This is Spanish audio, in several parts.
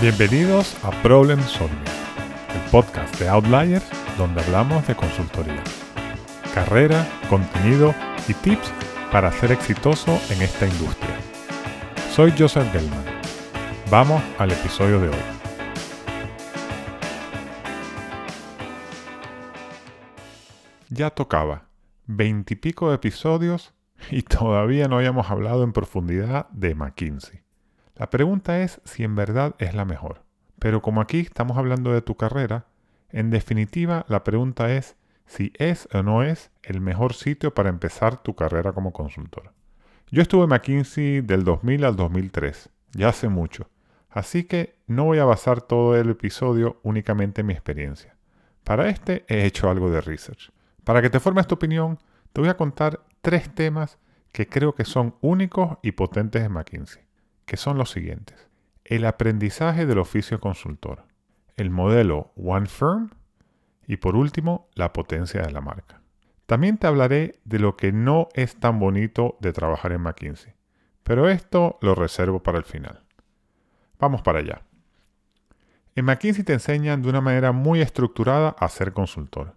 Bienvenidos a Problem Solving, el podcast de Outliers donde hablamos de consultoría, carrera, contenido y tips para ser exitoso en esta industria. Soy Joseph Gelman. Vamos al episodio de hoy. Ya tocaba veintipico episodios y todavía no habíamos hablado en profundidad de McKinsey. La pregunta es si en verdad es la mejor. Pero como aquí estamos hablando de tu carrera, en definitiva la pregunta es si es o no es el mejor sitio para empezar tu carrera como consultor. Yo estuve en McKinsey del 2000 al 2003, ya hace mucho, así que no voy a basar todo el episodio únicamente en mi experiencia. Para este he hecho algo de research. Para que te formes tu opinión, te voy a contar tres temas que creo que son únicos y potentes en McKinsey, que son los siguientes. El aprendizaje del oficio consultor, el modelo One Firm y por último, la potencia de la marca. También te hablaré de lo que no es tan bonito de trabajar en McKinsey, pero esto lo reservo para el final. Vamos para allá. En McKinsey te enseñan de una manera muy estructurada a ser consultor.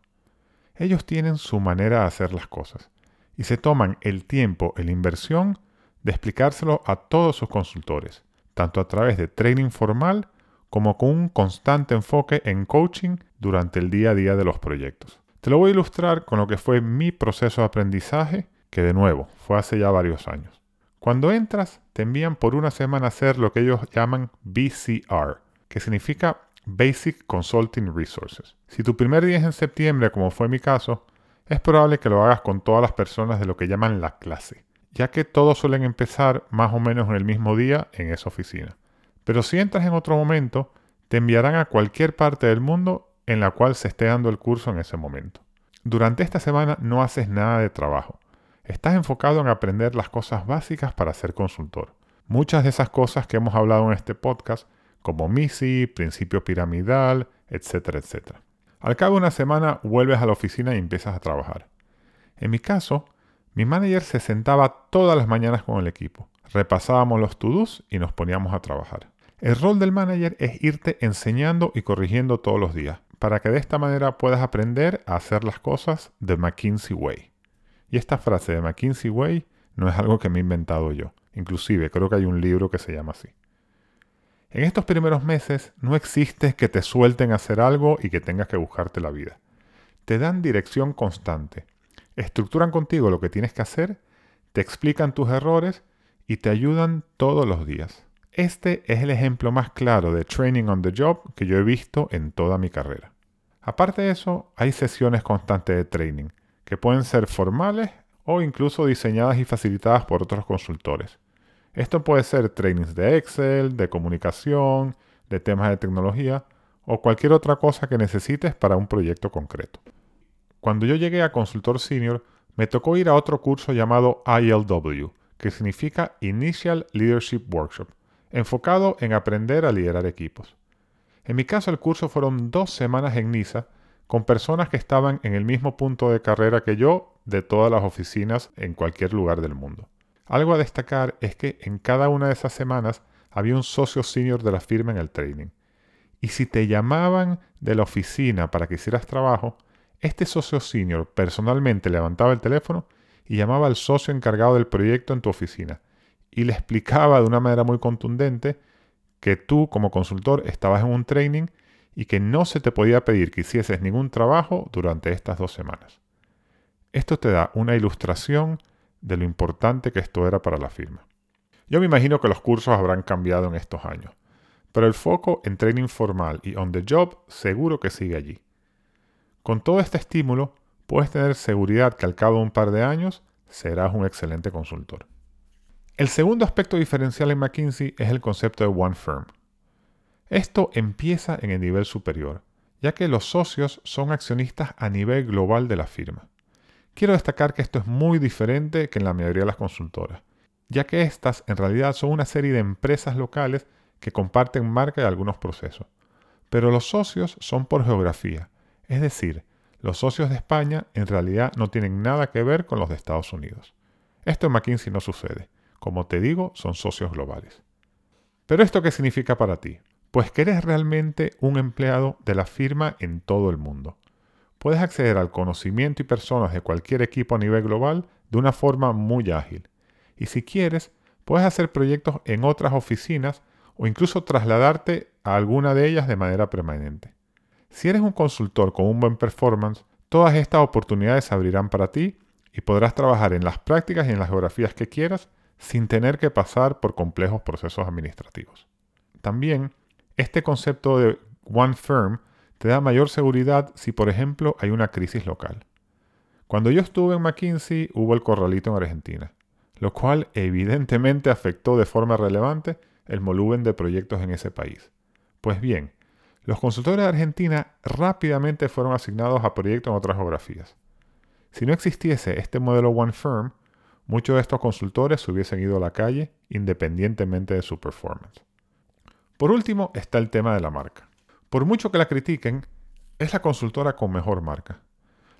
Ellos tienen su manera de hacer las cosas y se toman el tiempo la inversión de explicárselo a todos sus consultores, tanto a través de training formal como con un constante enfoque en coaching durante el día a día de los proyectos. Te lo voy a ilustrar con lo que fue mi proceso de aprendizaje, que de nuevo fue hace ya varios años. Cuando entras, te envían por una semana a hacer lo que ellos llaman BCR, que significa Basic Consulting Resources. Si tu primer día es en septiembre, como fue mi caso, es probable que lo hagas con todas las personas de lo que llaman la clase, ya que todos suelen empezar más o menos en el mismo día en esa oficina. Pero si entras en otro momento, te enviarán a cualquier parte del mundo en la cual se esté dando el curso en ese momento. Durante esta semana no haces nada de trabajo. Estás enfocado en aprender las cosas básicas para ser consultor. Muchas de esas cosas que hemos hablado en este podcast, como MISI, principio piramidal, etcétera, etcétera. Al cabo de una semana vuelves a la oficina y empiezas a trabajar. En mi caso, mi manager se sentaba todas las mañanas con el equipo. Repasábamos los to-dos y nos poníamos a trabajar. El rol del manager es irte enseñando y corrigiendo todos los días, para que de esta manera puedas aprender a hacer las cosas de McKinsey Way. Y esta frase de McKinsey Way no es algo que me he inventado yo. Inclusive creo que hay un libro que se llama así. En estos primeros meses no existe que te suelten a hacer algo y que tengas que buscarte la vida. Te dan dirección constante, estructuran contigo lo que tienes que hacer, te explican tus errores y te ayudan todos los días. Este es el ejemplo más claro de training on the job que yo he visto en toda mi carrera. Aparte de eso, hay sesiones constantes de training, que pueden ser formales o incluso diseñadas y facilitadas por otros consultores. Esto puede ser trainings de Excel, de comunicación, de temas de tecnología o cualquier otra cosa que necesites para un proyecto concreto. Cuando yo llegué a consultor senior, me tocó ir a otro curso llamado ILW, que significa Initial Leadership Workshop, enfocado en aprender a liderar equipos. En mi caso el curso fueron dos semanas en Niza con personas que estaban en el mismo punto de carrera que yo de todas las oficinas en cualquier lugar del mundo. Algo a destacar es que en cada una de esas semanas había un socio senior de la firma en el training. Y si te llamaban de la oficina para que hicieras trabajo, este socio senior personalmente levantaba el teléfono y llamaba al socio encargado del proyecto en tu oficina y le explicaba de una manera muy contundente que tú como consultor estabas en un training y que no se te podía pedir que hicieses ningún trabajo durante estas dos semanas. Esto te da una ilustración de lo importante que esto era para la firma. Yo me imagino que los cursos habrán cambiado en estos años, pero el foco en training formal y on the job seguro que sigue allí. Con todo este estímulo, puedes tener seguridad que al cabo de un par de años serás un excelente consultor. El segundo aspecto diferencial en McKinsey es el concepto de One Firm. Esto empieza en el nivel superior, ya que los socios son accionistas a nivel global de la firma. Quiero destacar que esto es muy diferente que en la mayoría de las consultoras, ya que estas en realidad son una serie de empresas locales que comparten marca y algunos procesos. Pero los socios son por geografía, es decir, los socios de España en realidad no tienen nada que ver con los de Estados Unidos. Esto en McKinsey no sucede. Como te digo, son socios globales. ¿Pero esto qué significa para ti? pues que eres realmente un empleado de la firma en todo el mundo. Puedes acceder al conocimiento y personas de cualquier equipo a nivel global de una forma muy ágil. Y si quieres, puedes hacer proyectos en otras oficinas o incluso trasladarte a alguna de ellas de manera permanente. Si eres un consultor con un buen performance, todas estas oportunidades se abrirán para ti y podrás trabajar en las prácticas y en las geografías que quieras sin tener que pasar por complejos procesos administrativos. También, este concepto de One Firm te da mayor seguridad si, por ejemplo, hay una crisis local. Cuando yo estuve en McKinsey hubo el corralito en Argentina, lo cual evidentemente afectó de forma relevante el volumen de proyectos en ese país. Pues bien, los consultores de Argentina rápidamente fueron asignados a proyectos en otras geografías. Si no existiese este modelo One Firm, muchos de estos consultores se hubiesen ido a la calle independientemente de su performance. Por último está el tema de la marca. Por mucho que la critiquen, es la consultora con mejor marca,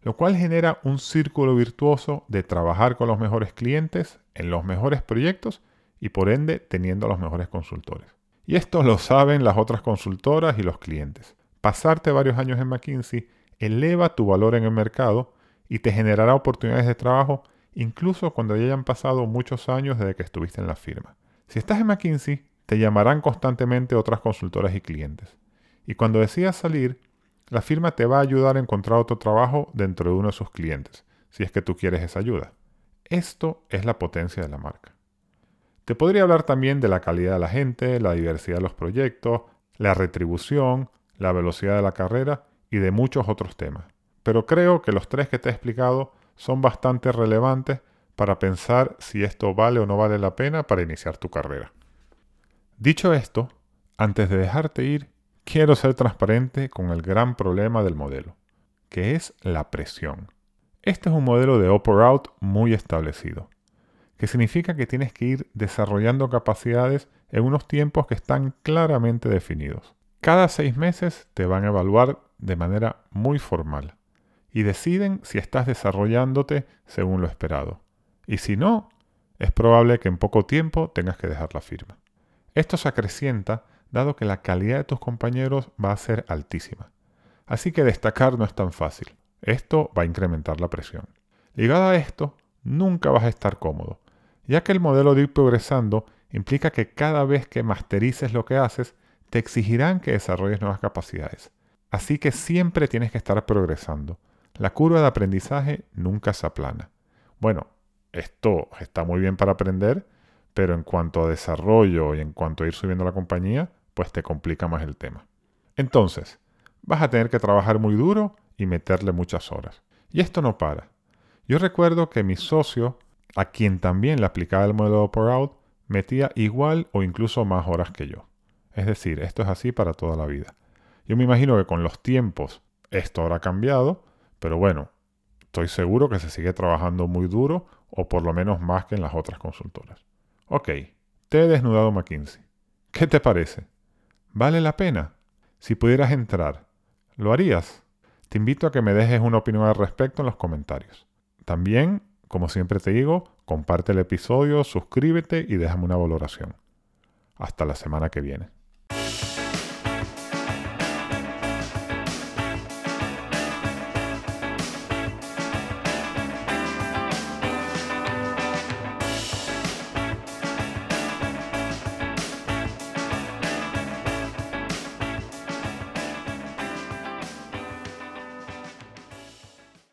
lo cual genera un círculo virtuoso de trabajar con los mejores clientes en los mejores proyectos y por ende teniendo los mejores consultores. Y esto lo saben las otras consultoras y los clientes. Pasarte varios años en McKinsey eleva tu valor en el mercado y te generará oportunidades de trabajo incluso cuando ya hayan pasado muchos años desde que estuviste en la firma. Si estás en McKinsey, te llamarán constantemente otras consultoras y clientes. Y cuando decidas salir, la firma te va a ayudar a encontrar otro trabajo dentro de uno de sus clientes, si es que tú quieres esa ayuda. Esto es la potencia de la marca. Te podría hablar también de la calidad de la gente, la diversidad de los proyectos, la retribución, la velocidad de la carrera y de muchos otros temas. Pero creo que los tres que te he explicado son bastante relevantes para pensar si esto vale o no vale la pena para iniciar tu carrera. Dicho esto, antes de dejarte ir, quiero ser transparente con el gran problema del modelo, que es la presión. Este es un modelo de Upper Out muy establecido que significa que tienes que ir desarrollando capacidades en unos tiempos que están claramente definidos. Cada seis meses te van a evaluar de manera muy formal y deciden si estás desarrollándote según lo esperado. Y si no, es probable que en poco tiempo tengas que dejar la firma. Esto se acrecienta dado que la calidad de tus compañeros va a ser altísima. Así que destacar no es tan fácil. Esto va a incrementar la presión. Ligado a esto, nunca vas a estar cómodo, ya que el modelo de ir progresando implica que cada vez que masterices lo que haces, te exigirán que desarrolles nuevas capacidades. Así que siempre tienes que estar progresando. La curva de aprendizaje nunca se aplana. Bueno, esto está muy bien para aprender, pero en cuanto a desarrollo y en cuanto a ir subiendo la compañía, pues te complica más el tema. Entonces, vas a tener que trabajar muy duro y meterle muchas horas. Y esto no para. Yo recuerdo que mi socio a quien también le aplicaba el modelo por out, metía igual o incluso más horas que yo. Es decir, esto es así para toda la vida. Yo me imagino que con los tiempos esto habrá cambiado, pero bueno, estoy seguro que se sigue trabajando muy duro o por lo menos más que en las otras consultoras. Ok, te he desnudado McKinsey. ¿Qué te parece? ¿Vale la pena? Si pudieras entrar, ¿lo harías? Te invito a que me dejes una opinión al respecto en los comentarios. También como siempre te digo, comparte el episodio, suscríbete y déjame una valoración. Hasta la semana que viene.